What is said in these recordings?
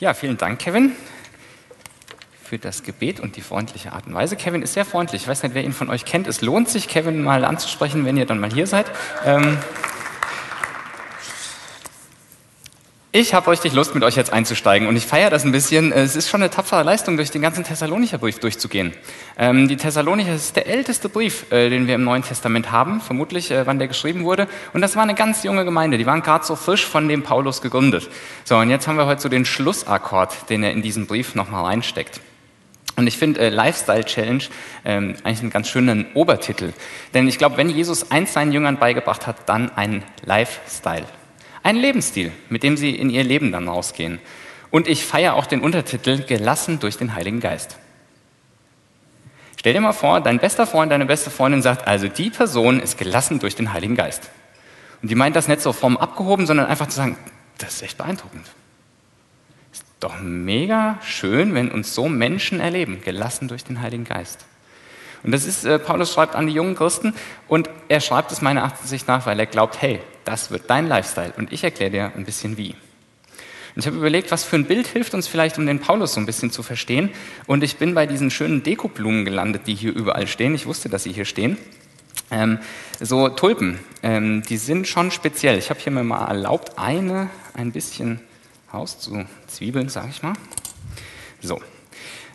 Ja, vielen Dank, Kevin, für das Gebet und die freundliche Art und Weise. Kevin ist sehr freundlich. Ich weiß nicht, wer ihn von euch kennt. Es lohnt sich, Kevin mal anzusprechen, wenn ihr dann mal hier seid. Ähm Ich habe richtig Lust, mit euch jetzt einzusteigen und ich feiere das ein bisschen. Es ist schon eine tapfere Leistung, durch den ganzen Thessalonicher Brief durchzugehen. Ähm, die Thessalonicher ist der älteste Brief, äh, den wir im Neuen Testament haben, vermutlich, äh, wann der geschrieben wurde. Und das war eine ganz junge Gemeinde, die waren gerade so frisch von dem Paulus gegründet. So, und jetzt haben wir heute so den Schlussakkord, den er in diesen Brief nochmal reinsteckt. Und ich finde äh, Lifestyle Challenge ähm, eigentlich einen ganz schönen Obertitel. Denn ich glaube, wenn Jesus eins seinen Jüngern beigebracht hat, dann ein Lifestyle. Ein Lebensstil, mit dem sie in ihr Leben dann rausgehen. Und ich feiere auch den Untertitel Gelassen durch den Heiligen Geist. Stell dir mal vor, dein bester Freund, deine beste Freundin sagt, also die Person ist gelassen durch den Heiligen Geist. Und die meint das nicht so vom abgehoben, sondern einfach zu sagen, das ist echt beeindruckend. Ist doch mega schön, wenn uns so Menschen erleben, gelassen durch den Heiligen Geist. Und das ist, äh, Paulus schreibt an die jungen Christen und er schreibt es meiner Ansicht nach, weil er glaubt, hey, das wird dein Lifestyle und ich erkläre dir ein bisschen wie. Und ich habe überlegt, was für ein Bild hilft uns vielleicht, um den Paulus so ein bisschen zu verstehen. Und ich bin bei diesen schönen Dekoblumen gelandet, die hier überall stehen. Ich wusste, dass sie hier stehen. Ähm, so Tulpen, ähm, die sind schon speziell. Ich habe hier mir mal erlaubt, eine ein bisschen auszuzwiebeln, sage ich mal. So.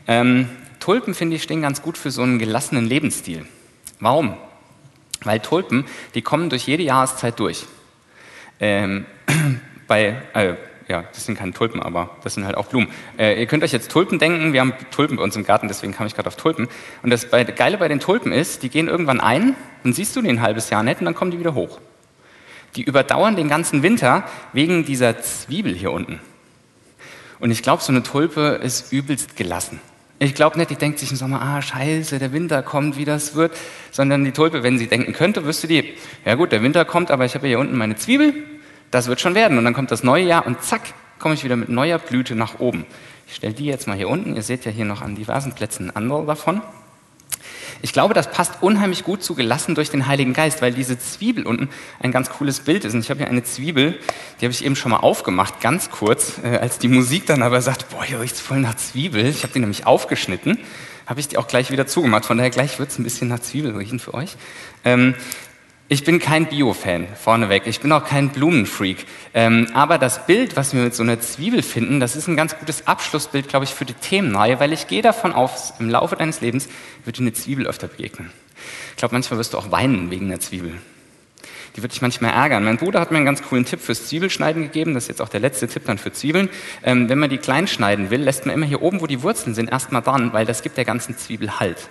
Ähm, Tulpen, finde ich, stehen ganz gut für so einen gelassenen Lebensstil. Warum? Weil Tulpen, die kommen durch jede Jahreszeit durch. Ähm, bei, äh, ja, das sind keine Tulpen, aber das sind halt auch Blumen. Äh, ihr könnt euch jetzt Tulpen denken, wir haben Tulpen bei uns im Garten, deswegen kam ich gerade auf Tulpen. Und das Geile bei den Tulpen ist, die gehen irgendwann ein, dann siehst du die ein halbes Jahr nicht und dann kommen die wieder hoch. Die überdauern den ganzen Winter wegen dieser Zwiebel hier unten. Und ich glaube, so eine Tulpe ist übelst gelassen. Ich glaube nicht, die denkt sich im Sommer, ah, scheiße, der Winter kommt, wie das wird, sondern die Tulpe, wenn sie denken könnte, wüsste die, ja gut, der Winter kommt, aber ich habe hier unten meine Zwiebel, das wird schon werden. Und dann kommt das neue Jahr und zack, komme ich wieder mit neuer Blüte nach oben. Ich stelle die jetzt mal hier unten, ihr seht ja hier noch an diversen Plätzen andere davon. Ich glaube, das passt unheimlich gut zu gelassen durch den Heiligen Geist, weil diese Zwiebel unten ein ganz cooles Bild ist. Und ich habe hier eine Zwiebel, die habe ich eben schon mal aufgemacht, ganz kurz, äh, als die Musik dann aber sagt, boah, hier riecht es voll nach Zwiebel. Ich habe die nämlich aufgeschnitten, habe ich die auch gleich wieder zugemacht. Von daher gleich wird es ein bisschen nach Zwiebel riechen für euch. Ähm, ich bin kein Bio-Fan, vorneweg. Ich bin auch kein Blumenfreak. Ähm, aber das Bild, was wir mit so einer Zwiebel finden, das ist ein ganz gutes Abschlussbild, glaube ich, für die Themenreihe, weil ich gehe davon aus, im Laufe deines Lebens wird dir eine Zwiebel öfter begegnen. Ich glaube, manchmal wirst du auch weinen wegen einer Zwiebel. Die wird dich manchmal ärgern. Mein Bruder hat mir einen ganz coolen Tipp fürs Zwiebelschneiden gegeben. Das ist jetzt auch der letzte Tipp dann für Zwiebeln. Ähm, wenn man die klein schneiden will, lässt man immer hier oben, wo die Wurzeln sind, erstmal dran, weil das gibt der ganzen Zwiebel Halt.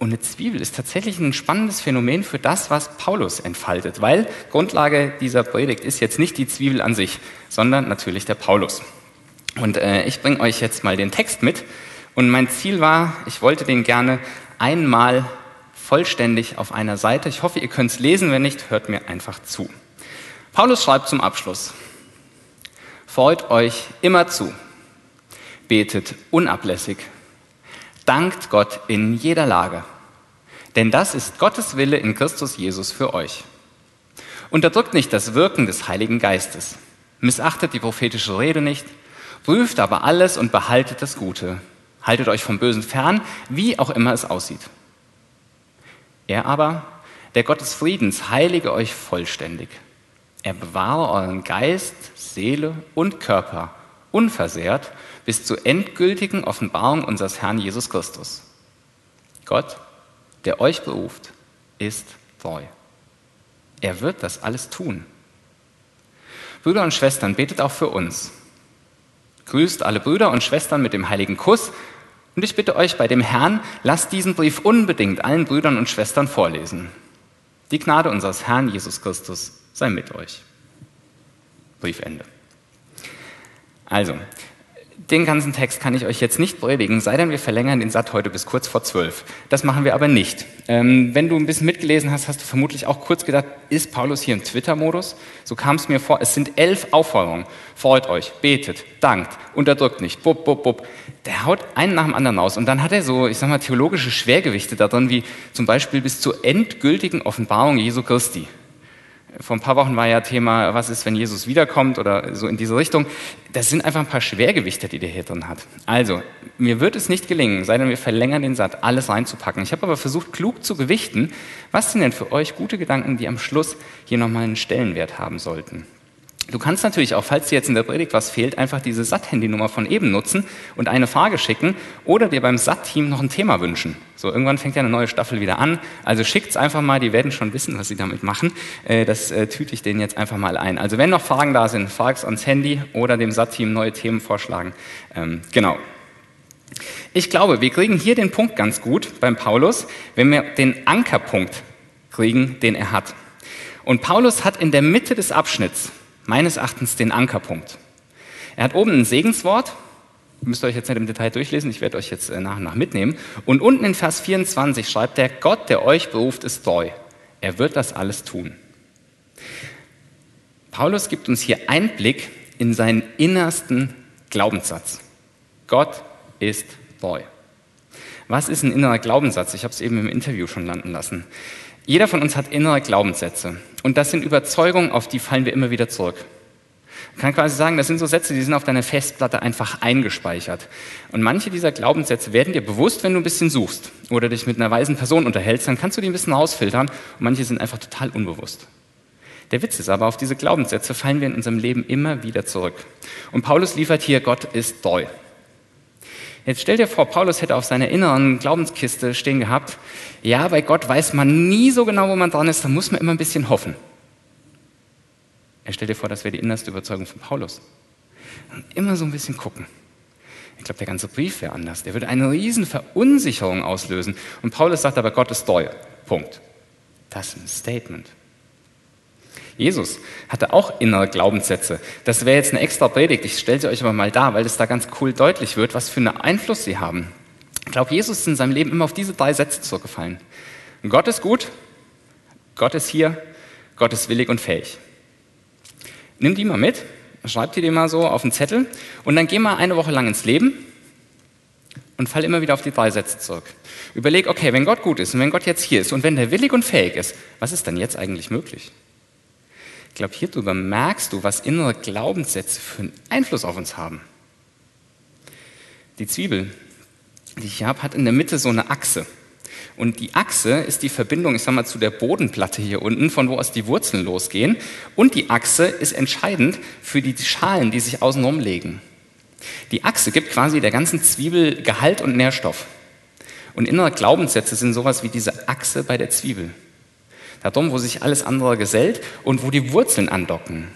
Und eine Zwiebel ist tatsächlich ein spannendes Phänomen für das, was Paulus entfaltet, weil Grundlage dieser Predigt ist jetzt nicht die Zwiebel an sich, sondern natürlich der Paulus. Und äh, ich bringe euch jetzt mal den Text mit. Und mein Ziel war, ich wollte den gerne einmal vollständig auf einer Seite. Ich hoffe, ihr könnt es lesen, wenn nicht, hört mir einfach zu. Paulus schreibt zum Abschluss, freut euch immer zu, betet unablässig, dankt Gott in jeder Lage. Denn das ist Gottes Wille in Christus Jesus für euch. Unterdrückt nicht das Wirken des Heiligen Geistes. Missachtet die prophetische Rede nicht. Prüft aber alles und behaltet das Gute. Haltet euch vom Bösen fern, wie auch immer es aussieht. Er aber, der Gott des Friedens, heilige euch vollständig. Er bewahre euren Geist, Seele und Körper unversehrt bis zur endgültigen Offenbarung unseres Herrn Jesus Christus. Gott, der euch beruft, ist treu. Er wird das alles tun. Brüder und Schwestern, betet auch für uns. Grüßt alle Brüder und Schwestern mit dem heiligen Kuss. Und ich bitte euch bei dem Herrn, lasst diesen Brief unbedingt allen Brüdern und Schwestern vorlesen. Die Gnade unseres Herrn Jesus Christus sei mit euch. Briefende. Also, den ganzen Text kann ich euch jetzt nicht predigen, sei denn wir verlängern den Satt heute bis kurz vor zwölf. Das machen wir aber nicht. Ähm, wenn du ein bisschen mitgelesen hast, hast du vermutlich auch kurz gedacht, ist Paulus hier im Twitter-Modus? So kam es mir vor. Es sind elf Aufforderungen. Freut euch, betet, dankt, unterdrückt nicht, bub, bub, bub. Der haut einen nach dem anderen aus. Und dann hat er so, ich sag mal, theologische Schwergewichte da drin, wie zum Beispiel bis zur endgültigen Offenbarung Jesu Christi. Vor ein paar Wochen war ja Thema, was ist, wenn Jesus wiederkommt oder so in diese Richtung. Das sind einfach ein paar Schwergewichte, die der hier drin hat. Also, mir wird es nicht gelingen, sei denn wir verlängern den Satz, alles reinzupacken. Ich habe aber versucht, klug zu gewichten. Was sind denn für euch gute Gedanken, die am Schluss hier nochmal einen Stellenwert haben sollten? Du kannst natürlich auch, falls dir jetzt in der Predigt was fehlt, einfach diese SAT-Handynummer von eben nutzen und eine Frage schicken oder dir beim SAT-Team noch ein Thema wünschen. So, irgendwann fängt ja eine neue Staffel wieder an. Also schickt's einfach mal, die werden schon wissen, was sie damit machen. Äh, das äh, tüte ich denen jetzt einfach mal ein. Also wenn noch Fragen da sind, frag's ans Handy oder dem SAT-Team neue Themen vorschlagen. Ähm, genau. Ich glaube, wir kriegen hier den Punkt ganz gut beim Paulus, wenn wir den Ankerpunkt kriegen, den er hat. Und Paulus hat in der Mitte des Abschnitts meines Erachtens den Ankerpunkt. Er hat oben ein Segenswort, müsst ihr euch jetzt nicht im Detail durchlesen, ich werde euch jetzt äh, nach und nach mitnehmen. Und unten in Vers 24 schreibt er, Gott, der euch beruft, ist treu. Er wird das alles tun. Paulus gibt uns hier Einblick in seinen innersten Glaubenssatz. Gott ist treu. Was ist ein innerer Glaubenssatz? Ich habe es eben im Interview schon landen lassen. Jeder von uns hat innere Glaubenssätze. Und das sind Überzeugungen, auf die fallen wir immer wieder zurück. Man kann quasi sagen, das sind so Sätze, die sind auf deiner Festplatte einfach eingespeichert. Und manche dieser Glaubenssätze werden dir bewusst, wenn du ein bisschen suchst oder dich mit einer weisen Person unterhältst, dann kannst du die ein bisschen rausfiltern und manche sind einfach total unbewusst. Der Witz ist aber, auf diese Glaubenssätze fallen wir in unserem Leben immer wieder zurück. Und Paulus liefert hier, Gott ist treu. Jetzt stell dir vor, Paulus hätte auf seiner inneren Glaubenskiste stehen gehabt, ja, bei Gott weiß man nie so genau, wo man dran ist, da muss man immer ein bisschen hoffen. Er stellt dir vor, das wäre die innerste Überzeugung von Paulus. Und immer so ein bisschen gucken. Ich glaube, der ganze Brief wäre anders. Der würde eine riesen Verunsicherung auslösen. Und Paulus sagt aber, Gott ist treu. Punkt. Das ist ein Statement. Jesus hatte auch innere Glaubenssätze. Das wäre jetzt eine extra Predigt. Ich stelle sie euch aber mal dar, weil es da ganz cool deutlich wird, was für einen Einfluss sie haben. Ich glaube, Jesus ist in seinem Leben immer auf diese drei Sätze zurückgefallen. Gott ist gut, Gott ist hier, Gott ist willig und fähig. Nimm die mal mit, schreib die dir mal so auf einen Zettel und dann geh mal eine Woche lang ins Leben und fall immer wieder auf die drei Sätze zurück. Überleg, okay, wenn Gott gut ist und wenn Gott jetzt hier ist und wenn der willig und fähig ist, was ist dann jetzt eigentlich möglich? Glaube, hierüber merkst du, was innere Glaubenssätze für einen Einfluss auf uns haben. Die Zwiebel, die ich hier habe, hat in der Mitte so eine Achse. Und die Achse ist die Verbindung, ich sag mal, zu der Bodenplatte hier unten, von wo aus die Wurzeln losgehen. Und die Achse ist entscheidend für die Schalen, die sich außenrum legen. Die Achse gibt quasi der ganzen Zwiebel Gehalt und Nährstoff. Und innere Glaubenssätze sind sowas wie diese Achse bei der Zwiebel darum, wo sich alles andere gesellt und wo die Wurzeln andocken.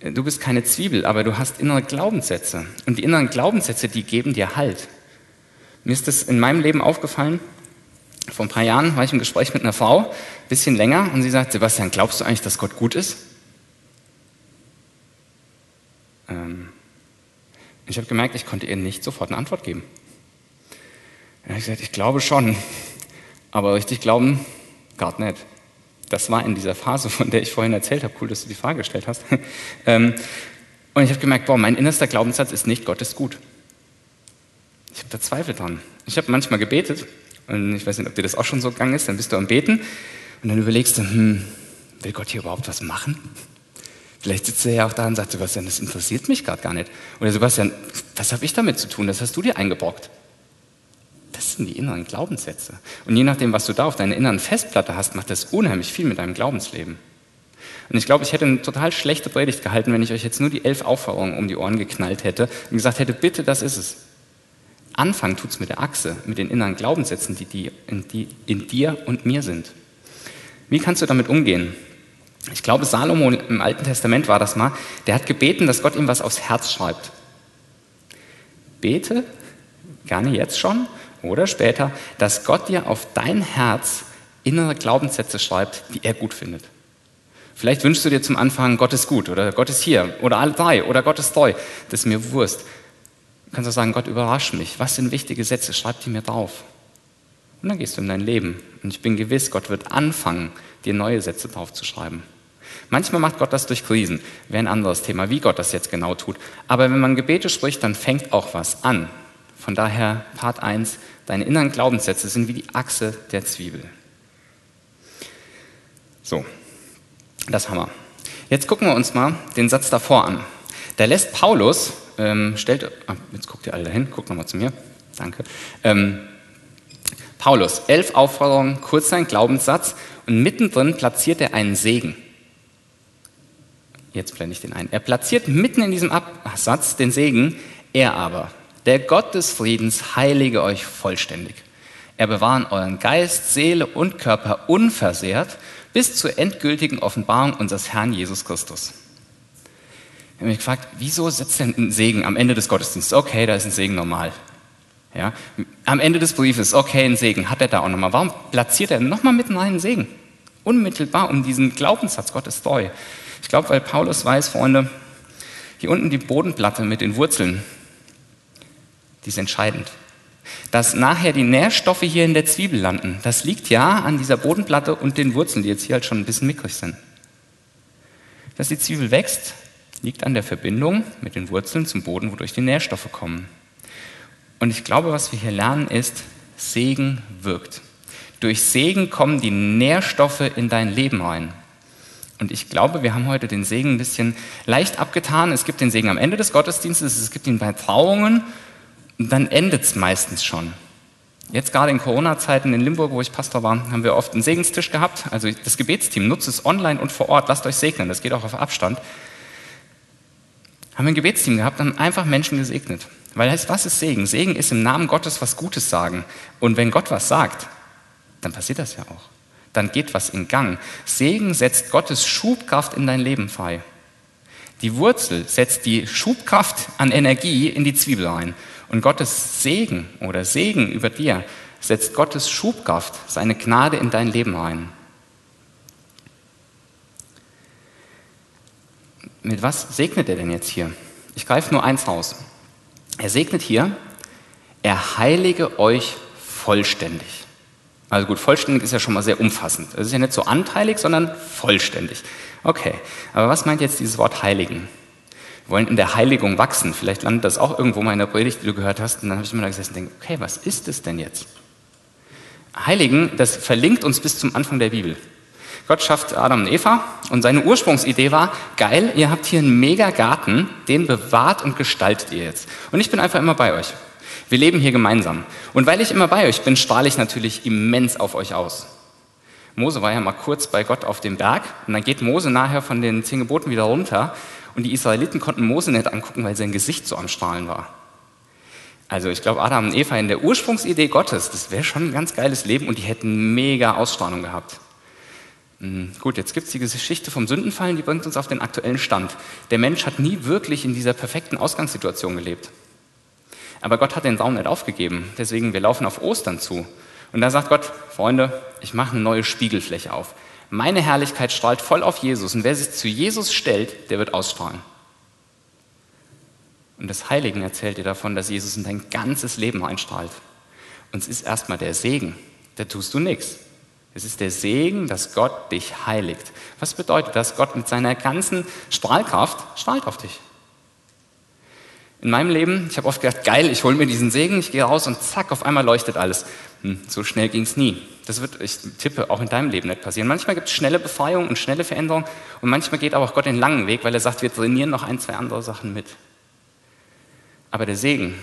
Du bist keine Zwiebel, aber du hast innere Glaubenssätze. Und die inneren Glaubenssätze, die geben dir Halt. Mir ist das in meinem Leben aufgefallen. Vor ein paar Jahren war ich im Gespräch mit einer Frau, ein bisschen länger, und sie sagt, Sebastian, glaubst du eigentlich, dass Gott gut ist? Ähm, ich habe gemerkt, ich konnte ihr nicht sofort eine Antwort geben. Ich habe gesagt, ich glaube schon, aber richtig glauben Gerade nicht. Das war in dieser Phase, von der ich vorhin erzählt habe. Cool, dass du die Frage gestellt hast. Ähm, und ich habe gemerkt, boah, mein innerster Glaubenssatz ist nicht, Gott ist gut. Ich habe da Zweifel dran. Ich habe manchmal gebetet, und ich weiß nicht, ob dir das auch schon so gegangen ist, dann bist du am Beten und dann überlegst du, hm, will Gott hier überhaupt was machen? Vielleicht sitzt er ja auch da und sagt, Sebastian, das interessiert mich gerade gar nicht. Oder Sebastian, was habe ich damit zu tun? Das hast du dir eingebrockt. Das sind die inneren Glaubenssätze. Und je nachdem, was du da auf deiner inneren Festplatte hast, macht das unheimlich viel mit deinem Glaubensleben. Und ich glaube, ich hätte eine total schlechte Predigt gehalten, wenn ich euch jetzt nur die elf Aufforderungen um die Ohren geknallt hätte und gesagt hätte, bitte, das ist es. Anfangen tut es mit der Achse, mit den inneren Glaubenssätzen, die, die, in, die in dir und mir sind. Wie kannst du damit umgehen? Ich glaube, Salomo im Alten Testament war das mal, der hat gebeten, dass Gott ihm was aufs Herz schreibt. Bete, gerne jetzt schon, oder später, dass Gott dir auf dein Herz innere Glaubenssätze schreibt, die er gut findet. Vielleicht wünschst du dir zum Anfang, Gott ist gut oder Gott ist hier oder alle drei oder Gott ist treu. Das ist mir Wurst. Du kannst auch sagen, Gott überrasch mich. Was sind wichtige Sätze? Schreib die mir drauf. Und dann gehst du in dein Leben. Und ich bin gewiss, Gott wird anfangen, dir neue Sätze drauf zu schreiben. Manchmal macht Gott das durch Krisen. Wäre ein anderes Thema, wie Gott das jetzt genau tut. Aber wenn man Gebete spricht, dann fängt auch was an. Von daher Part 1, deine inneren Glaubenssätze sind wie die Achse der Zwiebel. So, Das haben wir. Jetzt gucken wir uns mal den Satz davor an. Da lässt Paulus, ähm, stellt, ah, jetzt guckt ihr alle dahin, guckt nochmal zu mir, danke. Ähm, Paulus, elf Aufforderungen, kurz sein Glaubenssatz und mittendrin platziert er einen Segen. Jetzt blende ich den ein. Er platziert mitten in diesem Absatz den Segen, er aber, der Gott des Friedens, heilige euch vollständig. Er bewahren euren Geist, Seele und Körper unversehrt bis zur endgültigen Offenbarung unseres Herrn Jesus Christus. Ich habe mich gefragt, wieso setzt denn ein Segen am Ende des Gottesdienstes? Okay, da ist ein Segen normal. Ja, am Ende des Briefes, okay, ein Segen, hat er da auch nochmal. Warum platziert er nochmal mitten einen Segen? Unmittelbar um diesen Glaubenssatz, Gott ist treu. Ich glaube, weil Paulus weiß, Freunde, hier unten die Bodenplatte mit den Wurzeln, die ist entscheidend. Dass nachher die Nährstoffe hier in der Zwiebel landen, das liegt ja an dieser Bodenplatte und den Wurzeln, die jetzt hier halt schon ein bisschen mickrig sind. Dass die Zwiebel wächst, liegt an der Verbindung mit den Wurzeln zum Boden, wodurch die Nährstoffe kommen. Und ich glaube, was wir hier lernen, ist, Segen wirkt. Durch Segen kommen die Nährstoffe in dein Leben rein. Und ich glaube, wir haben heute den Segen ein bisschen leicht abgetan. Es gibt den Segen am Ende des Gottesdienstes, es gibt ihn bei Trauungen dann endet es meistens schon. Jetzt gerade in Corona-Zeiten in Limburg, wo ich Pastor war, haben wir oft einen Segenstisch gehabt. Also das Gebetsteam nutzt es online und vor Ort. Lasst euch segnen, das geht auch auf Abstand. Haben wir ein Gebetsteam gehabt, haben einfach Menschen gesegnet. Weil heißt, was ist Segen? Segen ist im Namen Gottes was Gutes sagen. Und wenn Gott was sagt, dann passiert das ja auch. Dann geht was in Gang. Segen setzt Gottes Schubkraft in dein Leben frei. Die Wurzel setzt die Schubkraft an Energie in die Zwiebel ein. Und Gottes Segen oder Segen über dir setzt Gottes Schubkraft, seine Gnade in dein Leben ein. Mit was segnet er denn jetzt hier? Ich greife nur eins raus. Er segnet hier, er heilige euch vollständig. Also gut, vollständig ist ja schon mal sehr umfassend. Es ist ja nicht so anteilig, sondern vollständig. Okay, aber was meint jetzt dieses Wort heiligen? Wollen in der Heiligung wachsen. Vielleicht landet das auch irgendwo mal in der Predigt, die du gehört hast. Und dann habe ich immer da gesessen und denke, okay, was ist es denn jetzt? Heiligen, das verlinkt uns bis zum Anfang der Bibel. Gott schafft Adam und Eva und seine Ursprungsidee war, geil, ihr habt hier einen mega Garten, den bewahrt und gestaltet ihr jetzt. Und ich bin einfach immer bei euch. Wir leben hier gemeinsam. Und weil ich immer bei euch bin, strahle ich natürlich immens auf euch aus. Mose war ja mal kurz bei Gott auf dem Berg und dann geht Mose nachher von den zehn Geboten wieder runter und die Israeliten konnten Mose nicht angucken, weil sein Gesicht so am Strahlen war. Also ich glaube, Adam und Eva in der Ursprungsidee Gottes, das wäre schon ein ganz geiles Leben und die hätten mega Ausstrahlung gehabt. Hm, gut, jetzt gibt es die Geschichte vom Sündenfallen, die bringt uns auf den aktuellen Stand. Der Mensch hat nie wirklich in dieser perfekten Ausgangssituation gelebt. Aber Gott hat den Raum nicht aufgegeben. Deswegen, wir laufen auf Ostern zu. Und da sagt Gott, Freunde, ich mache eine neue Spiegelfläche auf. Meine Herrlichkeit strahlt voll auf Jesus. Und wer sich zu Jesus stellt, der wird ausstrahlen. Und das Heiligen erzählt dir davon, dass Jesus in dein ganzes Leben einstrahlt. Und es ist erstmal der Segen. Da tust du nichts. Es ist der Segen, dass Gott dich heiligt. Was bedeutet das? Gott mit seiner ganzen Strahlkraft strahlt auf dich. In meinem Leben, ich habe oft gedacht, geil, ich hole mir diesen Segen, ich gehe raus und zack, auf einmal leuchtet alles. Hm, so schnell ging es nie. Das wird, ich tippe, auch in deinem Leben nicht passieren. Manchmal gibt es schnelle Befreiung und schnelle Veränderung und manchmal geht aber auch Gott den langen Weg, weil er sagt, wir trainieren noch ein, zwei andere Sachen mit. Aber der Segen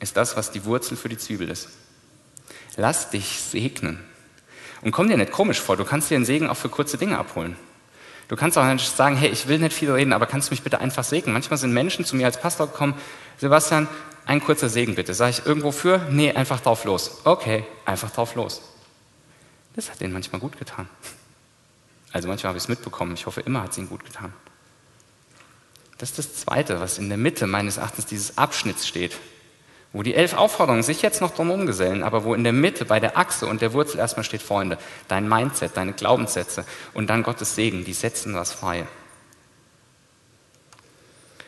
ist das, was die Wurzel für die Zwiebel ist. Lass dich segnen. Und komm dir nicht komisch vor, du kannst dir einen Segen auch für kurze Dinge abholen. Du kannst auch nicht sagen, hey, ich will nicht viel reden, aber kannst du mich bitte einfach segnen? Manchmal sind Menschen zu mir als Pastor gekommen, Sebastian, ein kurzer Segen bitte. Sag ich irgendwo für? Nee, einfach drauf los. Okay, einfach drauf los. Das hat denen manchmal gut getan. Also manchmal habe ich es mitbekommen. Ich hoffe, immer hat es ihnen gut getan. Das ist das Zweite, was in der Mitte meines Erachtens dieses Abschnitts steht wo die elf Aufforderungen sich jetzt noch drumherum gesellen, aber wo in der Mitte bei der Achse und der Wurzel erstmal steht, Freunde, dein Mindset, deine Glaubenssätze und dann Gottes Segen, die setzen was frei.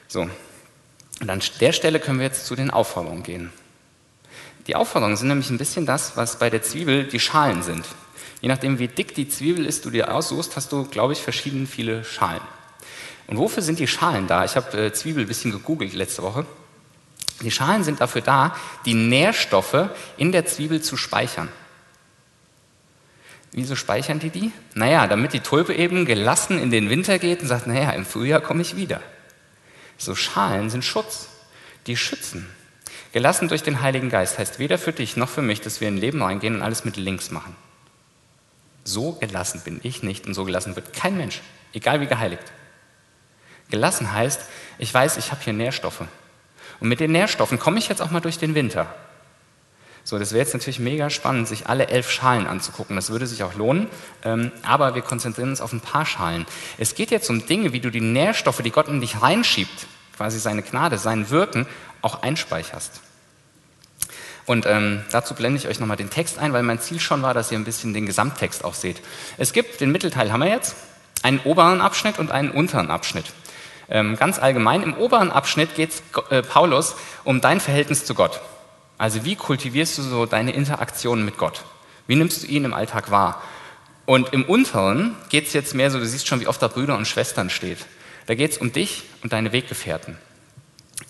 So, und an der Stelle können wir jetzt zu den Aufforderungen gehen. Die Aufforderungen sind nämlich ein bisschen das, was bei der Zwiebel die Schalen sind. Je nachdem, wie dick die Zwiebel ist, du dir aussuchst, hast du, glaube ich, verschieden viele Schalen. Und wofür sind die Schalen da? Ich habe äh, Zwiebel ein bisschen gegoogelt letzte Woche. Die Schalen sind dafür da, die Nährstoffe in der Zwiebel zu speichern. Wieso speichern die die? Naja, damit die Tulpe eben gelassen in den Winter geht und sagt, naja, im Frühjahr komme ich wieder. So Schalen sind Schutz, die schützen. Gelassen durch den Heiligen Geist heißt weder für dich noch für mich, dass wir in Leben reingehen und alles mit links machen. So gelassen bin ich nicht und so gelassen wird kein Mensch, egal wie geheiligt. Gelassen heißt, ich weiß, ich habe hier Nährstoffe. Und mit den Nährstoffen komme ich jetzt auch mal durch den Winter. So, das wäre jetzt natürlich mega spannend, sich alle elf Schalen anzugucken. Das würde sich auch lohnen. Ähm, aber wir konzentrieren uns auf ein paar Schalen. Es geht jetzt um Dinge, wie du die Nährstoffe, die Gott in dich reinschiebt, quasi seine Gnade, sein Wirken, auch einspeicherst. Und ähm, dazu blende ich euch nochmal den Text ein, weil mein Ziel schon war, dass ihr ein bisschen den Gesamttext auch seht. Es gibt, den Mittelteil haben wir jetzt, einen oberen Abschnitt und einen unteren Abschnitt. Ähm, ganz allgemein, im oberen Abschnitt geht es äh, Paulus um dein Verhältnis zu Gott. Also wie kultivierst du so deine Interaktion mit Gott? Wie nimmst du ihn im Alltag wahr? Und im unteren geht es jetzt mehr so, du siehst schon, wie oft da Brüder und Schwestern steht. Da geht es um dich und deine Weggefährten.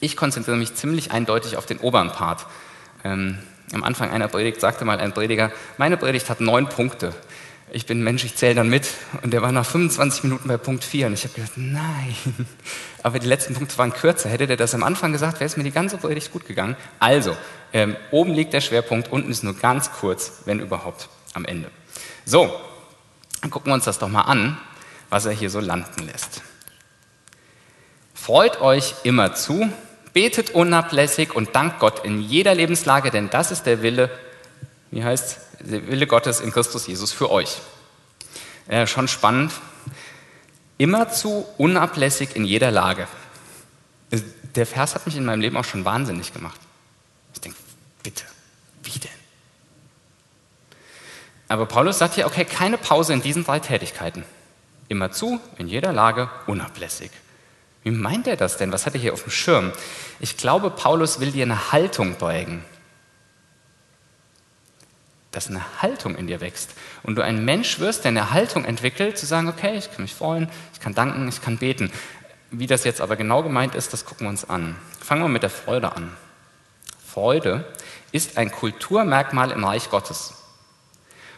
Ich konzentriere mich ziemlich eindeutig auf den oberen Part. Ähm, am Anfang einer Predigt sagte mal ein Prediger, meine Predigt hat neun Punkte ich bin Mensch, ich zähle dann mit. Und der war nach 25 Minuten bei Punkt 4. Und ich habe gedacht, nein. Aber die letzten Punkte waren kürzer. Hätte der das am Anfang gesagt, wäre es mir die ganze Predigt gut gegangen. Also, ähm, oben liegt der Schwerpunkt, unten ist nur ganz kurz, wenn überhaupt, am Ende. So, dann gucken wir uns das doch mal an, was er hier so landen lässt. Freut euch immer zu, betet unablässig und dankt Gott in jeder Lebenslage, denn das ist der Wille, wie heißt der Wille Gottes in Christus Jesus für euch. Äh, schon spannend. Immerzu unablässig in jeder Lage. Äh, der Vers hat mich in meinem Leben auch schon wahnsinnig gemacht. Ich denke, bitte, wie denn? Aber Paulus sagt hier, okay, keine Pause in diesen drei Tätigkeiten. Immerzu, in jeder Lage, unablässig. Wie meint er das denn? Was hat er hier auf dem Schirm? Ich glaube, Paulus will dir eine Haltung prägen dass eine Haltung in dir wächst und du ein Mensch wirst, der eine Haltung entwickelt, zu sagen, okay, ich kann mich freuen, ich kann danken, ich kann beten. Wie das jetzt aber genau gemeint ist, das gucken wir uns an. Fangen wir mit der Freude an. Freude ist ein Kulturmerkmal im Reich Gottes.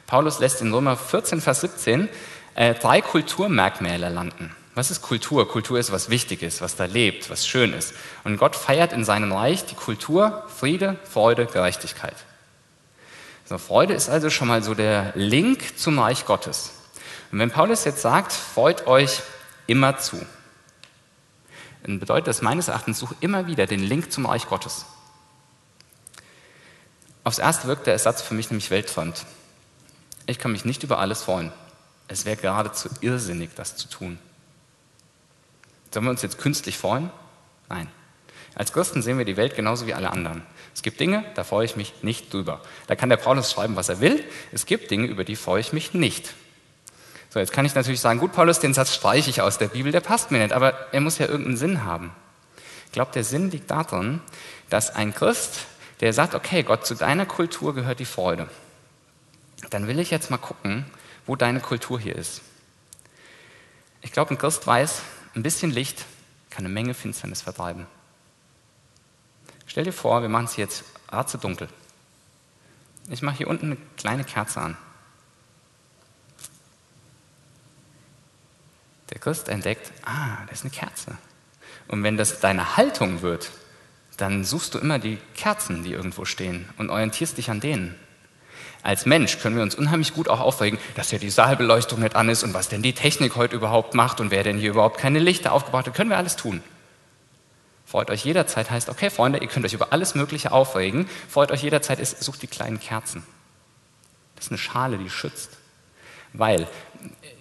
Paulus lässt in Römer 14, Vers 17 äh, drei Kulturmerkmale landen. Was ist Kultur? Kultur ist was Wichtiges, was da lebt, was schön ist. Und Gott feiert in seinem Reich die Kultur Friede, Freude, Gerechtigkeit. So, Freude ist also schon mal so der Link zum Reich Gottes. Und wenn Paulus jetzt sagt, freut euch immer zu, dann bedeutet das meines Erachtens, such immer wieder den Link zum Reich Gottes. Aufs Erste wirkt der Ersatz für mich nämlich weltfremd. Ich kann mich nicht über alles freuen. Es wäre geradezu irrsinnig, das zu tun. Sollen wir uns jetzt künstlich freuen? Nein. Als Christen sehen wir die Welt genauso wie alle anderen. Es gibt Dinge, da freue ich mich nicht drüber. Da kann der Paulus schreiben, was er will. Es gibt Dinge, über die freue ich mich nicht. So, jetzt kann ich natürlich sagen, gut, Paulus, den Satz streiche ich aus der Bibel, der passt mir nicht, aber er muss ja irgendeinen Sinn haben. Ich glaube, der Sinn liegt darin, dass ein Christ, der sagt, okay, Gott, zu deiner Kultur gehört die Freude. Dann will ich jetzt mal gucken, wo deine Kultur hier ist. Ich glaube, ein Christ weiß, ein bisschen Licht kann eine Menge Finsternis vertreiben. Stell dir vor, wir machen es jetzt dunkel. Ich mache hier unten eine kleine Kerze an. Der Christ entdeckt, ah, das ist eine Kerze. Und wenn das deine Haltung wird, dann suchst du immer die Kerzen, die irgendwo stehen und orientierst dich an denen. Als Mensch können wir uns unheimlich gut auch aufregen, dass ja die Saalbeleuchtung nicht an ist und was denn die Technik heute überhaupt macht und wer denn hier überhaupt keine Lichter aufgebaut hat. Können wir alles tun. Freut euch jederzeit heißt, okay, Freunde, ihr könnt euch über alles Mögliche aufregen. Freut euch jederzeit ist, sucht die kleinen Kerzen. Das ist eine Schale, die schützt. Weil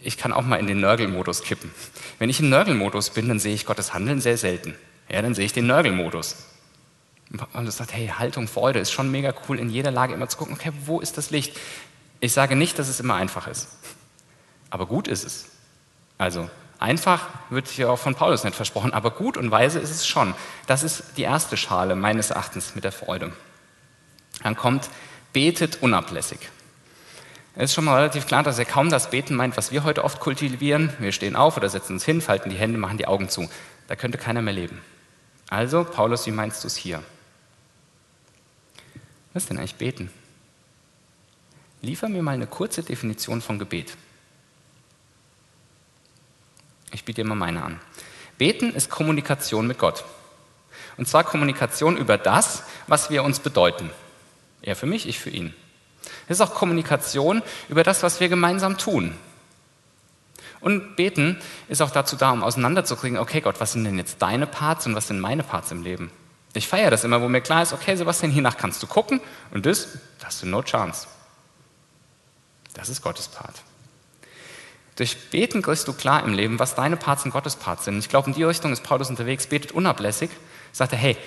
ich kann auch mal in den Nörgelmodus kippen. Wenn ich im Nörgelmodus bin, dann sehe ich Gottes Handeln sehr selten. Ja, dann sehe ich den Nörgelmodus. Und es sagt, hey, Haltung, Freude ist schon mega cool, in jeder Lage immer zu gucken, okay, wo ist das Licht? Ich sage nicht, dass es immer einfach ist. Aber gut ist es. Also Einfach wird hier auch von Paulus nicht versprochen, aber gut und weise ist es schon. Das ist die erste Schale meines Erachtens mit der Freude. Dann kommt, betet unablässig. Es ist schon mal relativ klar, dass er kaum das Beten meint, was wir heute oft kultivieren. Wir stehen auf oder setzen uns hin, falten die Hände, machen die Augen zu. Da könnte keiner mehr leben. Also, Paulus, wie meinst du es hier? Was ist denn eigentlich beten? liefer mir mal eine kurze Definition von Gebet. Ich biete dir mal meine an. Beten ist Kommunikation mit Gott. Und zwar Kommunikation über das, was wir uns bedeuten. Er für mich, ich für ihn. Es ist auch Kommunikation über das, was wir gemeinsam tun. Und beten ist auch dazu da, um auseinanderzukriegen, okay Gott, was sind denn jetzt deine Parts und was sind meine Parts im Leben? Ich feiere das immer, wo mir klar ist, okay Sebastian, hiernach kannst du gucken und das, da hast du no chance. Das ist Gottes Part. Durch Beten kriegst du klar im Leben, was deine Parts und Gottes Parts sind. Ich glaube, in die Richtung ist Paulus unterwegs, betet unablässig, sagt er, hey,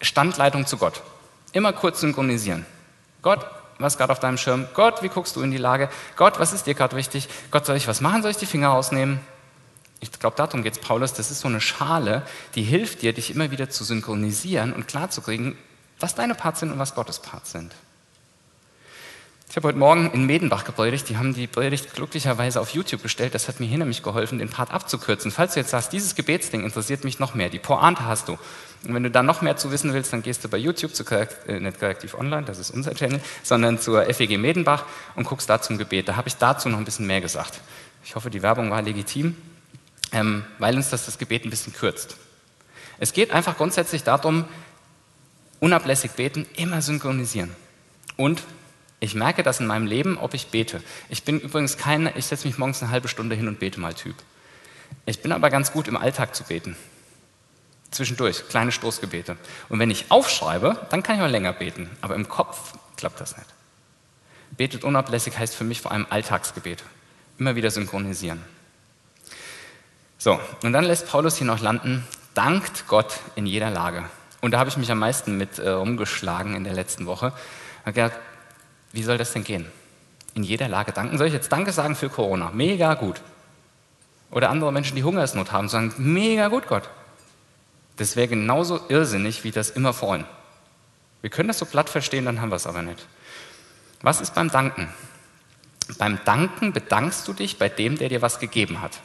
Standleitung zu Gott. Immer kurz synchronisieren. Gott, was gerade auf deinem Schirm? Gott, wie guckst du in die Lage? Gott, was ist dir gerade wichtig? Gott, soll ich was machen? Soll ich die Finger rausnehmen? Ich glaube, darum geht es Paulus. Das ist so eine Schale, die hilft dir, dich immer wieder zu synchronisieren und klarzukriegen, was deine Parts sind und was Gottes Parts sind. Ich habe heute Morgen in Medenbach gepredigt. Die haben die Predigt glücklicherweise auf YouTube gestellt. Das hat mir hier nämlich geholfen, den Part abzukürzen. Falls du jetzt sagst, dieses Gebetsding interessiert mich noch mehr, die Pointe hast du. Und wenn du da noch mehr zu wissen willst, dann gehst du bei YouTube zu Korrekt, äh, nicht Korrektiv Online, das ist unser Channel, sondern zur FEG Medenbach und guckst da zum Gebet. Da habe ich dazu noch ein bisschen mehr gesagt. Ich hoffe, die Werbung war legitim, ähm, weil uns das das Gebet ein bisschen kürzt. Es geht einfach grundsätzlich darum, unablässig beten, immer synchronisieren. Und ich merke das in meinem Leben, ob ich bete. Ich bin übrigens kein, ich setze mich morgens eine halbe Stunde hin und bete mal Typ. Ich bin aber ganz gut im Alltag zu beten. Zwischendurch, kleine Stoßgebete. Und wenn ich aufschreibe, dann kann ich auch länger beten. Aber im Kopf klappt das nicht. Betet unablässig heißt für mich vor allem Alltagsgebet. Immer wieder synchronisieren. So, und dann lässt Paulus hier noch landen, dankt Gott in jeder Lage. Und da habe ich mich am meisten mit äh, rumgeschlagen in der letzten Woche. Ich habe gedacht, wie soll das denn gehen? In jeder Lage danken. Soll ich jetzt Danke sagen für Corona? Mega gut. Oder andere Menschen, die Hungersnot haben, sagen, mega gut, Gott. Das wäre genauso irrsinnig wie das immer freuen. Wir können das so platt verstehen, dann haben wir es aber nicht. Was ist beim Danken? Beim Danken bedankst du dich bei dem, der dir was gegeben hat.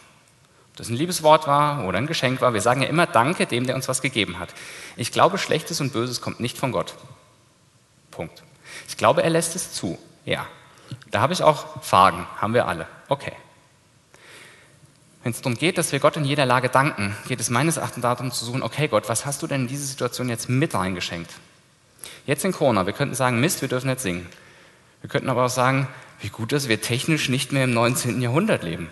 Ob das ein Liebeswort war oder ein Geschenk war, wir sagen ja immer Danke dem, der uns was gegeben hat. Ich glaube, Schlechtes und Böses kommt nicht von Gott. Punkt. Ich glaube, er lässt es zu. Ja. Da habe ich auch Fragen. Haben wir alle. Okay. Wenn es darum geht, dass wir Gott in jeder Lage danken, geht es meines Erachtens darum zu suchen, okay Gott, was hast du denn in diese Situation jetzt mit reingeschenkt? Jetzt in Corona, wir könnten sagen, Mist, wir dürfen nicht singen. Wir könnten aber auch sagen, wie gut, dass wir technisch nicht mehr im 19. Jahrhundert leben.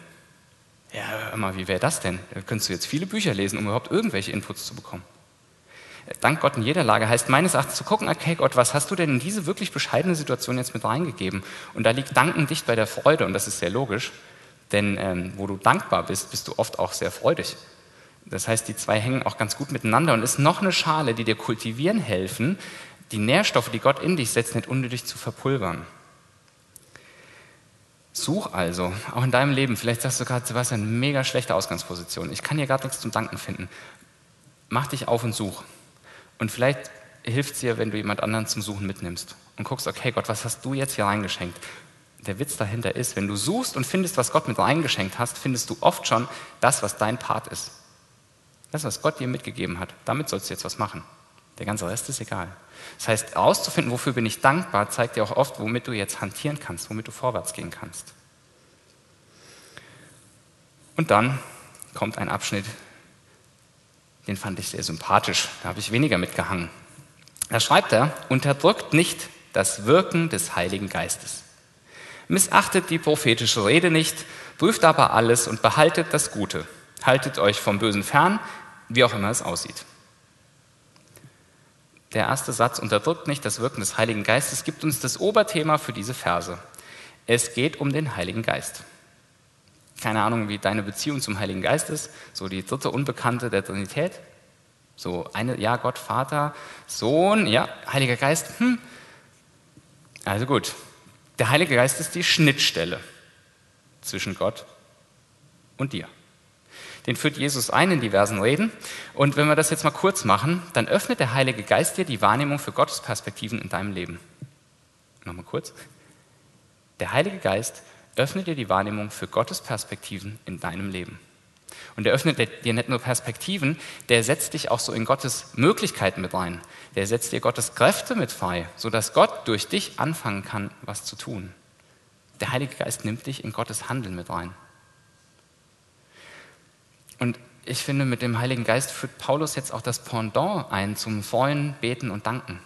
Ja, hör mal, wie wäre das denn? Da könntest du jetzt viele Bücher lesen, um überhaupt irgendwelche Inputs zu bekommen. Dank Gott in jeder Lage heißt meines Erachtens zu gucken, okay Gott, was hast du denn in diese wirklich bescheidene Situation jetzt mit reingegeben? Und da liegt Danken dicht bei der Freude und das ist sehr logisch, denn ähm, wo du dankbar bist, bist du oft auch sehr freudig. Das heißt, die zwei hängen auch ganz gut miteinander und ist noch eine Schale, die dir kultivieren helfen, die Nährstoffe, die Gott in dich setzt, nicht unnötig zu verpulvern. Such also, auch in deinem Leben, vielleicht sagst du gerade, Sebastian, mega schlechte Ausgangsposition. Ich kann hier gar nichts zum Danken finden. Mach dich auf und such. Und vielleicht hilft es dir, wenn du jemand anderen zum Suchen mitnimmst und guckst, okay, Gott, was hast du jetzt hier reingeschenkt? Der Witz dahinter ist, wenn du suchst und findest, was Gott mit reingeschenkt hast, findest du oft schon das, was dein Part ist. Das, was Gott dir mitgegeben hat. Damit sollst du jetzt was machen. Der ganze Rest ist egal. Das heißt, herauszufinden, wofür bin ich dankbar, zeigt dir auch oft, womit du jetzt hantieren kannst, womit du vorwärts gehen kannst. Und dann kommt ein Abschnitt, den fand ich sehr sympathisch. Da habe ich weniger mitgehangen. Da schreibt er, unterdrückt nicht das Wirken des Heiligen Geistes. Missachtet die prophetische Rede nicht, prüft aber alles und behaltet das Gute. Haltet euch vom Bösen fern, wie auch immer es aussieht. Der erste Satz unterdrückt nicht das Wirken des Heiligen Geistes, gibt uns das Oberthema für diese Verse. Es geht um den Heiligen Geist keine Ahnung, wie deine Beziehung zum Heiligen Geist ist, so die dritte Unbekannte der Trinität. So eine, ja, Gott, Vater, Sohn, ja, Heiliger Geist, hm. Also gut, der Heilige Geist ist die Schnittstelle zwischen Gott und dir. Den führt Jesus ein in diversen Reden. Und wenn wir das jetzt mal kurz machen, dann öffnet der Heilige Geist dir die Wahrnehmung für Gottes Perspektiven in deinem Leben. Nochmal kurz. Der Heilige Geist öffnet dir die Wahrnehmung für Gottes Perspektiven in deinem Leben. Und er öffnet dir nicht nur Perspektiven, der setzt dich auch so in Gottes Möglichkeiten mit rein. Der setzt dir Gottes Kräfte mit frei, sodass Gott durch dich anfangen kann, was zu tun. Der Heilige Geist nimmt dich in Gottes Handeln mit rein. Und ich finde, mit dem Heiligen Geist führt Paulus jetzt auch das Pendant ein zum Freuen, Beten und Danken.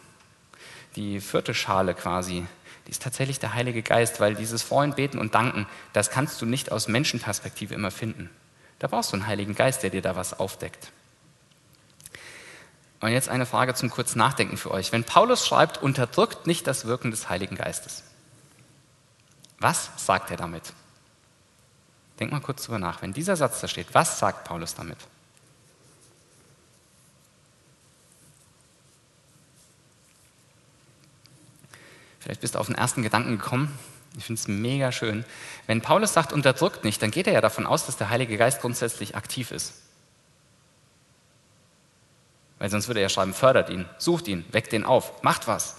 Die vierte Schale quasi, die ist tatsächlich der Heilige Geist, weil dieses Freuen, Beten und Danken, das kannst du nicht aus Menschenperspektive immer finden. Da brauchst du einen Heiligen Geist, der dir da was aufdeckt. Und jetzt eine Frage zum kurz Nachdenken für euch. Wenn Paulus schreibt, unterdrückt nicht das Wirken des Heiligen Geistes. Was sagt er damit? Denk mal kurz drüber nach. Wenn dieser Satz da steht, was sagt Paulus damit? Vielleicht bist du auf den ersten Gedanken gekommen. Ich finde es mega schön. Wenn Paulus sagt, unterdrückt nicht, dann geht er ja davon aus, dass der Heilige Geist grundsätzlich aktiv ist. Weil sonst würde er ja schreiben, fördert ihn, sucht ihn, weckt ihn auf, macht was.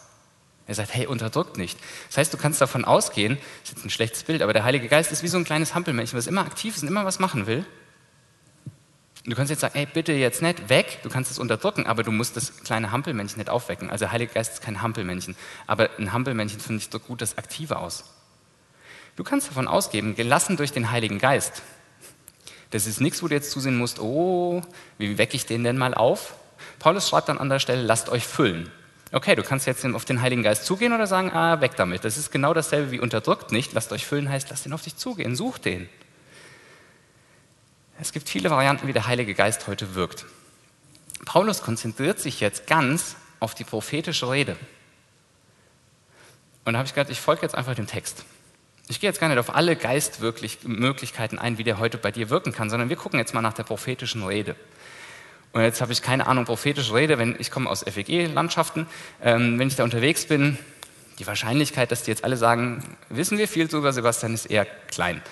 Er sagt, hey, unterdrückt nicht. Das heißt, du kannst davon ausgehen, das ist jetzt ein schlechtes Bild, aber der Heilige Geist ist wie so ein kleines Hampelmännchen, was immer aktiv ist und immer was machen will. Du kannst jetzt sagen, hey, bitte jetzt nicht weg, du kannst es unterdrücken, aber du musst das kleine Hampelmännchen nicht aufwecken. Also der Heilige Geist ist kein Hampelmännchen, aber ein Hampelmännchen finde ich so gut das Aktive aus. Du kannst davon ausgehen, gelassen durch den Heiligen Geist. Das ist nichts, wo du jetzt zusehen musst, oh, wie wecke ich den denn mal auf? Paulus schreibt dann an der Stelle, lasst euch füllen. Okay, du kannst jetzt auf den Heiligen Geist zugehen oder sagen, ah, weg damit. Das ist genau dasselbe wie unterdrückt nicht. Lasst euch füllen heißt, lasst ihn auf dich zugehen, sucht den. Es gibt viele Varianten, wie der Heilige Geist heute wirkt. Paulus konzentriert sich jetzt ganz auf die prophetische Rede. Und da habe ich gedacht, ich folge jetzt einfach dem Text. Ich gehe jetzt gar nicht auf alle Geistmöglichkeiten ein, wie der heute bei dir wirken kann, sondern wir gucken jetzt mal nach der prophetischen Rede. Und jetzt habe ich keine Ahnung, prophetische Rede, wenn ich komme aus FEG-Landschaften, ähm, wenn ich da unterwegs bin, die Wahrscheinlichkeit, dass die jetzt alle sagen, wissen wir viel darüber, Sebastian, ist eher klein.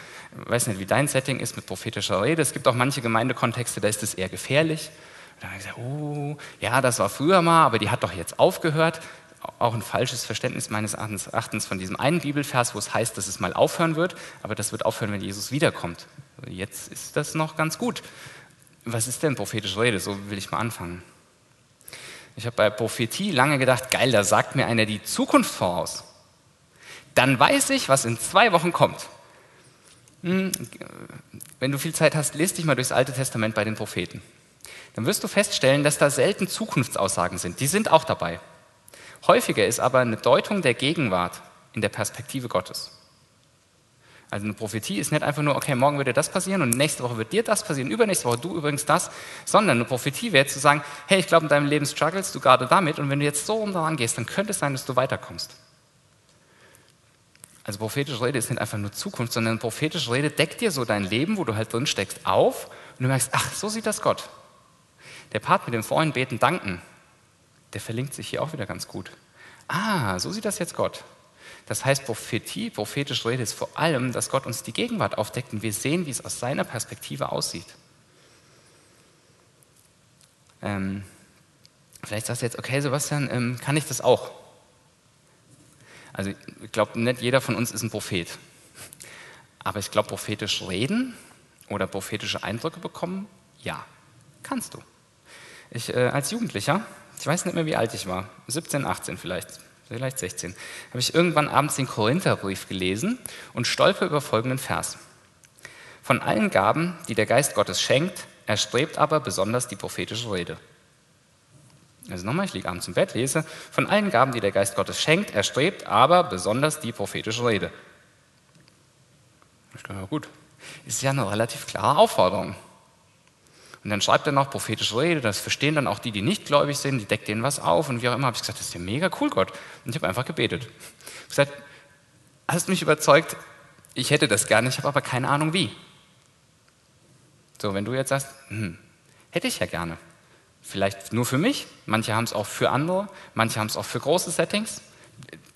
Ich weiß nicht, wie dein Setting ist mit prophetischer Rede. Es gibt auch manche Gemeindekontexte, da ist es eher gefährlich. Und dann habe ich gesagt, oh, ja, das war früher mal, aber die hat doch jetzt aufgehört. Auch ein falsches Verständnis meines Erachtens von diesem einen Bibelvers, wo es heißt, dass es mal aufhören wird, aber das wird aufhören, wenn Jesus wiederkommt. Jetzt ist das noch ganz gut was ist denn prophetische Rede? So will ich mal anfangen. Ich habe bei Prophetie lange gedacht, geil, da sagt mir einer die Zukunft voraus. Dann weiß ich, was in zwei Wochen kommt. Hm, wenn du viel Zeit hast, lest dich mal durchs Alte Testament bei den Propheten. Dann wirst du feststellen, dass da selten Zukunftsaussagen sind. Die sind auch dabei. Häufiger ist aber eine Deutung der Gegenwart in der Perspektive Gottes. Also eine Prophetie ist nicht einfach nur, okay, morgen wird dir das passieren und nächste Woche wird dir das passieren, übernächste Woche du übrigens das, sondern eine Prophetie wäre zu sagen, hey, ich glaube, in deinem Leben struggles du gerade damit und wenn du jetzt so um daran gehst, dann könnte es sein, dass du weiterkommst. Also prophetische Rede ist nicht einfach nur Zukunft, sondern prophetische Rede deckt dir so dein Leben, wo du halt drin steckst, auf und du merkst, ach, so sieht das Gott. Der Part mit dem Freuen, Beten, Danken, der verlinkt sich hier auch wieder ganz gut. Ah, so sieht das jetzt Gott. Das heißt, Prophetie, prophetische Rede ist vor allem, dass Gott uns die Gegenwart aufdeckt und wir sehen, wie es aus seiner Perspektive aussieht. Ähm, vielleicht sagst du jetzt, okay, Sebastian, ähm, kann ich das auch? Also ich glaube, nicht jeder von uns ist ein Prophet. Aber ich glaube, prophetisch reden oder prophetische Eindrücke bekommen, ja, kannst du. Ich äh, als Jugendlicher, ich weiß nicht mehr, wie alt ich war, 17, 18 vielleicht, vielleicht 16, habe ich irgendwann abends den Korintherbrief gelesen und stolper über folgenden Vers. Von allen Gaben, die der Geist Gottes schenkt, erstrebt aber besonders die prophetische Rede. Also nochmal, ich liege abends im Bett, lese, von allen Gaben, die der Geist Gottes schenkt, erstrebt aber besonders die prophetische Rede. Ich dachte, gut, ist ja eine relativ klare Aufforderung. Und dann schreibt er noch prophetische Rede, das verstehen dann auch die, die nicht gläubig sind, die deckt denen was auf und wie auch immer. habe ich gesagt, das ist ja mega cool, Gott. Und ich habe einfach gebetet. Ich habe gesagt, hast mich überzeugt, ich hätte das gerne, ich habe aber keine Ahnung wie. So, wenn du jetzt sagst, hm, hätte ich ja gerne. Vielleicht nur für mich, manche haben es auch für andere, manche haben es auch für große Settings.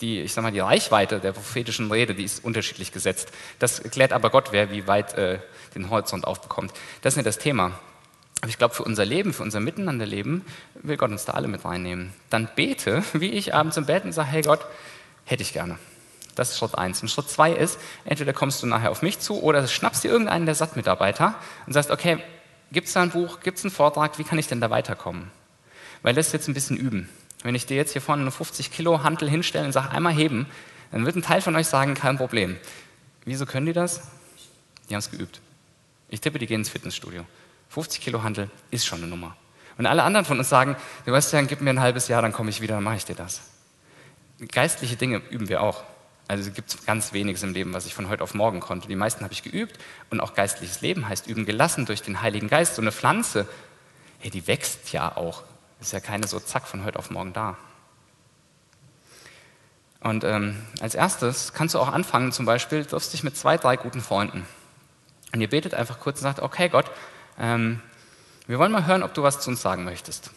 Die, ich sag mal, die Reichweite der prophetischen Rede, die ist unterschiedlich gesetzt. Das erklärt aber Gott, wer wie weit äh, den Horizont aufbekommt. Das ist nicht das Thema. Aber ich glaube, für unser Leben, für unser Miteinanderleben will Gott uns da alle mit reinnehmen. Dann bete, wie ich abends im Bett und sage, hey Gott, hätte ich gerne. Das ist Schritt eins. Und Schritt zwei ist, entweder kommst du nachher auf mich zu oder schnappst dir irgendeinen der SAT-Mitarbeiter und sagst, okay, gibt es da ein Buch, gibt es einen Vortrag, wie kann ich denn da weiterkommen? Weil das jetzt ein bisschen üben. Wenn ich dir jetzt hier vorne eine 50 Kilo Hantel hinstelle und sage, einmal heben, dann wird ein Teil von euch sagen, kein Problem. Wieso können die das? Die haben es geübt. Ich tippe, die gehen ins Fitnessstudio. 50 Kilo Handel ist schon eine Nummer. Und alle anderen von uns sagen, du weißt ja, gib mir ein halbes Jahr, dann komme ich wieder, dann mache ich dir das. Geistliche Dinge üben wir auch. Also es gibt ganz weniges im Leben, was ich von heute auf morgen konnte. Die meisten habe ich geübt. Und auch geistliches Leben heißt üben gelassen durch den Heiligen Geist. So eine Pflanze, hey, die wächst ja auch. Ist ja keine so zack von heute auf morgen da. Und ähm, als erstes kannst du auch anfangen, zum Beispiel, triffst dich mit zwei, drei guten Freunden. Und ihr betet einfach kurz und sagt, okay Gott, ähm, wir wollen mal hören, ob du was zu uns sagen möchtest.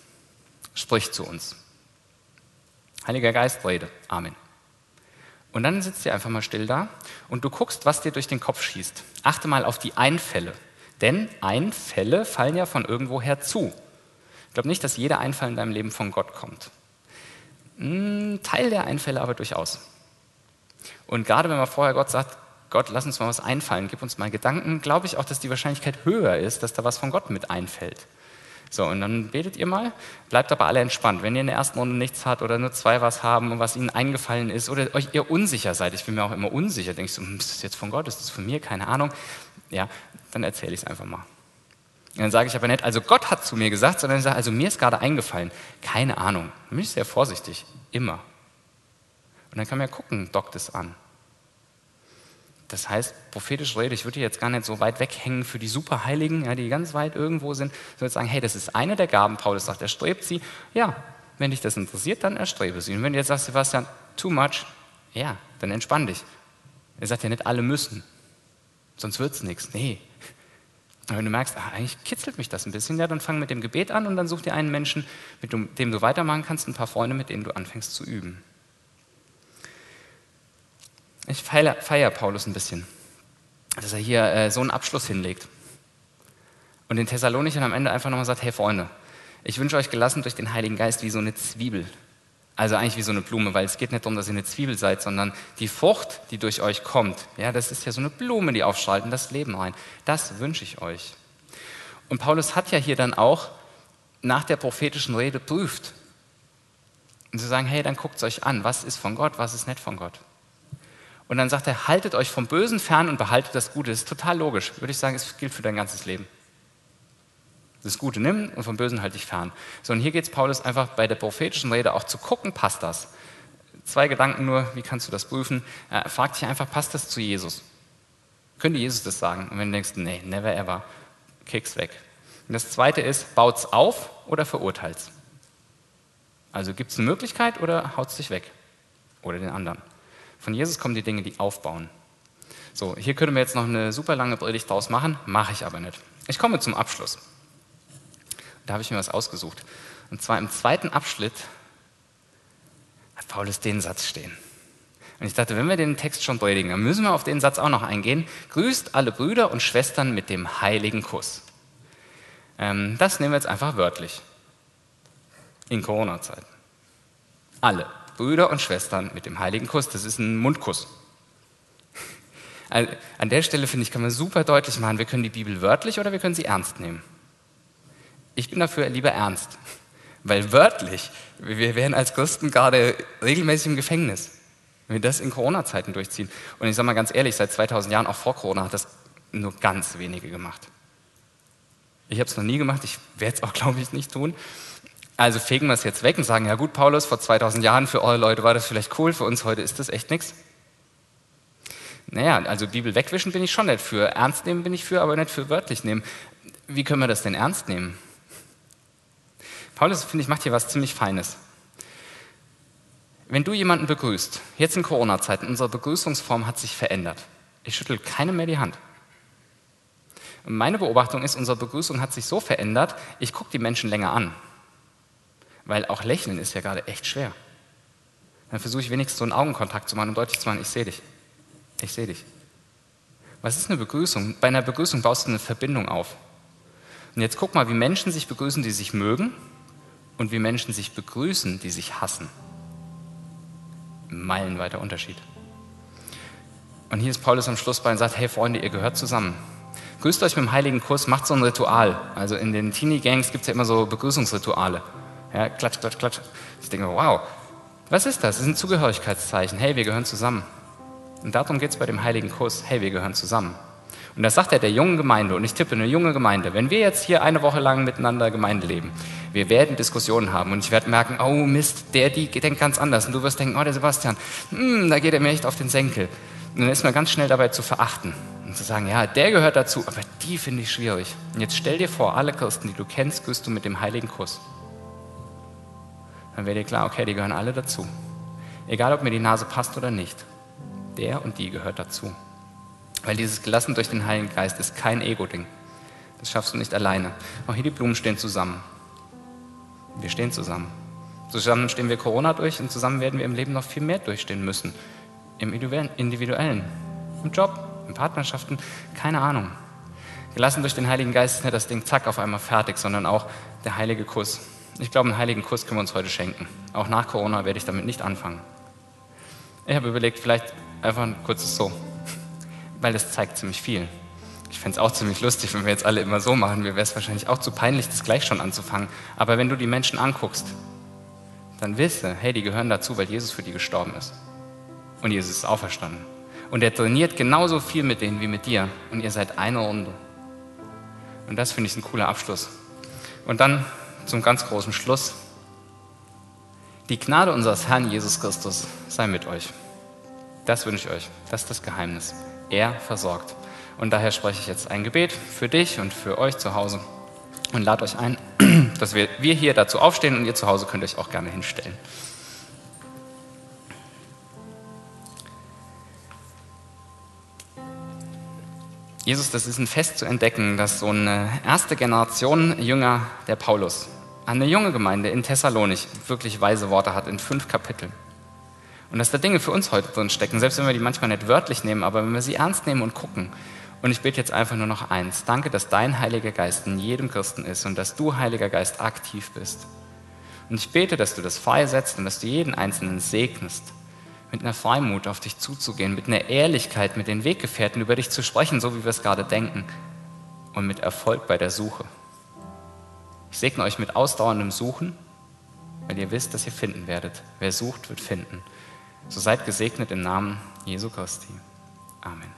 Sprich zu uns. Heiliger Geist, rede. Amen. Und dann sitzt ihr einfach mal still da und du guckst, was dir durch den Kopf schießt. Achte mal auf die Einfälle. Denn Einfälle fallen ja von irgendwoher zu. Ich glaube nicht, dass jeder Einfall in deinem Leben von Gott kommt. Ein Teil der Einfälle aber durchaus. Und gerade wenn man vorher Gott sagt, Gott, lass uns mal was einfallen, gib uns mal Gedanken, glaube ich auch, dass die Wahrscheinlichkeit höher ist, dass da was von Gott mit einfällt. So, und dann betet ihr mal, bleibt aber alle entspannt. Wenn ihr in der ersten Runde nichts habt oder nur zwei was haben und was ihnen eingefallen ist oder euch ihr unsicher seid, ich bin mir auch immer unsicher, denkst du, hm, ist das jetzt von Gott, ist das von mir, keine Ahnung, ja, dann erzähle ich es einfach mal. Und dann sage ich aber nicht, also Gott hat zu mir gesagt, sondern ich sage, also mir ist gerade eingefallen. Keine Ahnung. Dann bin ich sehr vorsichtig. Immer. Und dann kann man ja gucken, dockt es an. Das heißt, prophetisch Rede, ich würde jetzt gar nicht so weit weghängen für die Superheiligen, ja, die ganz weit irgendwo sind, sondern sagen, hey, das ist eine der Gaben. Paulus sagt, er strebt sie. Ja, wenn dich das interessiert, dann erstrebe sie. Und wenn du jetzt sagst, Sebastian, too much, ja, dann entspann dich. Er sagt ja nicht, alle müssen. Sonst wird es nichts. Nee, und wenn du merkst, ach, eigentlich kitzelt mich das ein bisschen, ja, dann fang mit dem Gebet an und dann such dir einen Menschen, mit dem du weitermachen kannst, ein paar Freunde, mit denen du anfängst zu üben. Ich feiere, feier Paulus ein bisschen, dass er hier äh, so einen Abschluss hinlegt. Und den Thessalonichern am Ende einfach nochmal sagt, hey Freunde, ich wünsche euch gelassen durch den Heiligen Geist wie so eine Zwiebel. Also eigentlich wie so eine Blume, weil es geht nicht darum, dass ihr eine Zwiebel seid, sondern die Frucht, die durch euch kommt, ja, das ist ja so eine Blume, die aufstrahlt in das Leben rein. Das wünsche ich euch. Und Paulus hat ja hier dann auch nach der prophetischen Rede prüft. Und sie sagen, hey, dann guckt es euch an, was ist von Gott, was ist nicht von Gott. Und dann sagt er, haltet euch vom Bösen fern und behaltet das Gute. Das ist total logisch. Würde ich sagen, es gilt für dein ganzes Leben das Gute nimm und vom Bösen halte dich fern. So, und hier geht es Paulus einfach bei der prophetischen Rede auch zu gucken, passt das? Zwei Gedanken nur, wie kannst du das prüfen? Er fragt dich einfach, passt das zu Jesus? Könnte Jesus das sagen? Und wenn du denkst, nee, never ever, kick's weg. Und das zweite ist, baut's auf oder verurteilt's? Also gibt es eine Möglichkeit oder haut's dich weg? Oder den anderen. Von Jesus kommen die Dinge, die aufbauen. So, hier können wir jetzt noch eine super lange Predigt draus machen, mache ich aber nicht. Ich komme zum Abschluss. Da habe ich mir was ausgesucht. Und zwar im zweiten Abschnitt hat Paulus den Satz stehen. Und ich dachte, wenn wir den Text schon predigen, dann müssen wir auf den Satz auch noch eingehen. Grüßt alle Brüder und Schwestern mit dem heiligen Kuss. Ähm, das nehmen wir jetzt einfach wörtlich. In Corona-Zeiten. Alle Brüder und Schwestern mit dem heiligen Kuss. Das ist ein Mundkuss. An der Stelle, finde ich, kann man super deutlich machen, wir können die Bibel wörtlich oder wir können sie ernst nehmen. Ich bin dafür lieber ernst, weil wörtlich, wir wären als Christen gerade regelmäßig im Gefängnis, wenn wir das in Corona-Zeiten durchziehen. Und ich sage mal ganz ehrlich, seit 2000 Jahren, auch vor Corona, hat das nur ganz wenige gemacht. Ich habe es noch nie gemacht, ich werde es auch, glaube ich, nicht tun. Also fegen wir es jetzt weg und sagen, ja gut, Paulus, vor 2000 Jahren für eure Leute war das vielleicht cool, für uns heute ist das echt nichts. Naja, also Bibel wegwischen bin ich schon nicht für, ernst nehmen bin ich für, aber nicht für wörtlich nehmen. Wie können wir das denn ernst nehmen? Paulus, finde ich, macht hier was ziemlich Feines. Wenn du jemanden begrüßt, jetzt in Corona-Zeiten, unsere Begrüßungsform hat sich verändert. Ich schüttel keinem mehr die Hand. Und meine Beobachtung ist, unsere Begrüßung hat sich so verändert, ich gucke die Menschen länger an. Weil auch lächeln ist ja gerade echt schwer. Dann versuche ich wenigstens so einen Augenkontakt zu machen, um deutlich zu machen, ich sehe dich. Ich sehe dich. Was ist eine Begrüßung? Bei einer Begrüßung baust du eine Verbindung auf. Und jetzt guck mal, wie Menschen sich begrüßen, die sich mögen und wie Menschen sich begrüßen, die sich hassen. Meilenweiter Unterschied. Und hier ist Paulus am Schluss bei und sagt, hey Freunde, ihr gehört zusammen. Grüßt euch mit dem heiligen Kuss, macht so ein Ritual. Also in den Teenie-Gangs gibt es ja immer so Begrüßungsrituale. Ja, klatsch, klatsch, klatsch. Ich denke, wow, was ist das? Das ist ein Zugehörigkeitszeichen. Hey, wir gehören zusammen. Und darum geht es bei dem heiligen Kuss. Hey, wir gehören zusammen. Und das sagt er der jungen Gemeinde, und ich tippe eine junge Gemeinde, wenn wir jetzt hier eine Woche lang miteinander Gemeinde leben, wir werden Diskussionen haben und ich werde merken, oh Mist, der, die denkt ganz anders. Und du wirst denken, oh der Sebastian, hm, da geht er mir echt auf den Senkel. Und dann ist man ganz schnell dabei zu verachten und zu sagen, ja, der gehört dazu, aber die finde ich schwierig. Und jetzt stell dir vor, alle Christen, die du kennst, küsst du mit dem heiligen Kuss. Dann wäre dir klar, okay, die gehören alle dazu. Egal, ob mir die Nase passt oder nicht. Der und die gehört dazu. Weil dieses Gelassen durch den Heiligen Geist ist kein Ego-Ding. Das schaffst du nicht alleine. Auch hier die Blumen stehen zusammen. Wir stehen zusammen. Zusammen stehen wir Corona durch und zusammen werden wir im Leben noch viel mehr durchstehen müssen. Im Individuellen, im Job, in Partnerschaften, keine Ahnung. Gelassen durch den Heiligen Geist ist nicht das Ding zack auf einmal fertig, sondern auch der heilige Kuss. Ich glaube, einen heiligen Kuss können wir uns heute schenken. Auch nach Corona werde ich damit nicht anfangen. Ich habe überlegt, vielleicht einfach ein kurzes So weil das zeigt ziemlich viel. Ich fände es auch ziemlich lustig, wenn wir jetzt alle immer so machen. Mir wäre es wahrscheinlich auch zu peinlich, das gleich schon anzufangen. Aber wenn du die Menschen anguckst, dann wisse, hey, die gehören dazu, weil Jesus für die gestorben ist. Und Jesus ist auferstanden. Und er trainiert genauso viel mit denen wie mit dir. Und ihr seid eine Runde. Und das finde ich ein cooler Abschluss. Und dann zum ganz großen Schluss. Die Gnade unseres Herrn Jesus Christus sei mit euch. Das wünsche ich euch. Das ist das Geheimnis. Er versorgt. Und daher spreche ich jetzt ein Gebet für dich und für euch zu Hause und lade euch ein, dass wir, wir hier dazu aufstehen und ihr zu Hause könnt euch auch gerne hinstellen. Jesus, das ist ein Fest zu entdecken, dass so eine erste Generation Jünger der Paulus, eine junge Gemeinde in Thessalonich, wirklich weise Worte hat in fünf Kapiteln. Und dass da Dinge für uns heute drin stecken, selbst wenn wir die manchmal nicht wörtlich nehmen, aber wenn wir sie ernst nehmen und gucken. Und ich bete jetzt einfach nur noch eins. Danke, dass dein Heiliger Geist in jedem Christen ist und dass du, Heiliger Geist, aktiv bist. Und ich bete, dass du das freisetzt und dass du jeden Einzelnen segnest, mit einer Freimut auf dich zuzugehen, mit einer Ehrlichkeit, mit den Weggefährten über dich zu sprechen, so wie wir es gerade denken, und mit Erfolg bei der Suche. Ich segne euch mit ausdauerndem Suchen, weil ihr wisst, dass ihr finden werdet. Wer sucht, wird finden. So seid gesegnet im Namen Jesu Christi. Amen.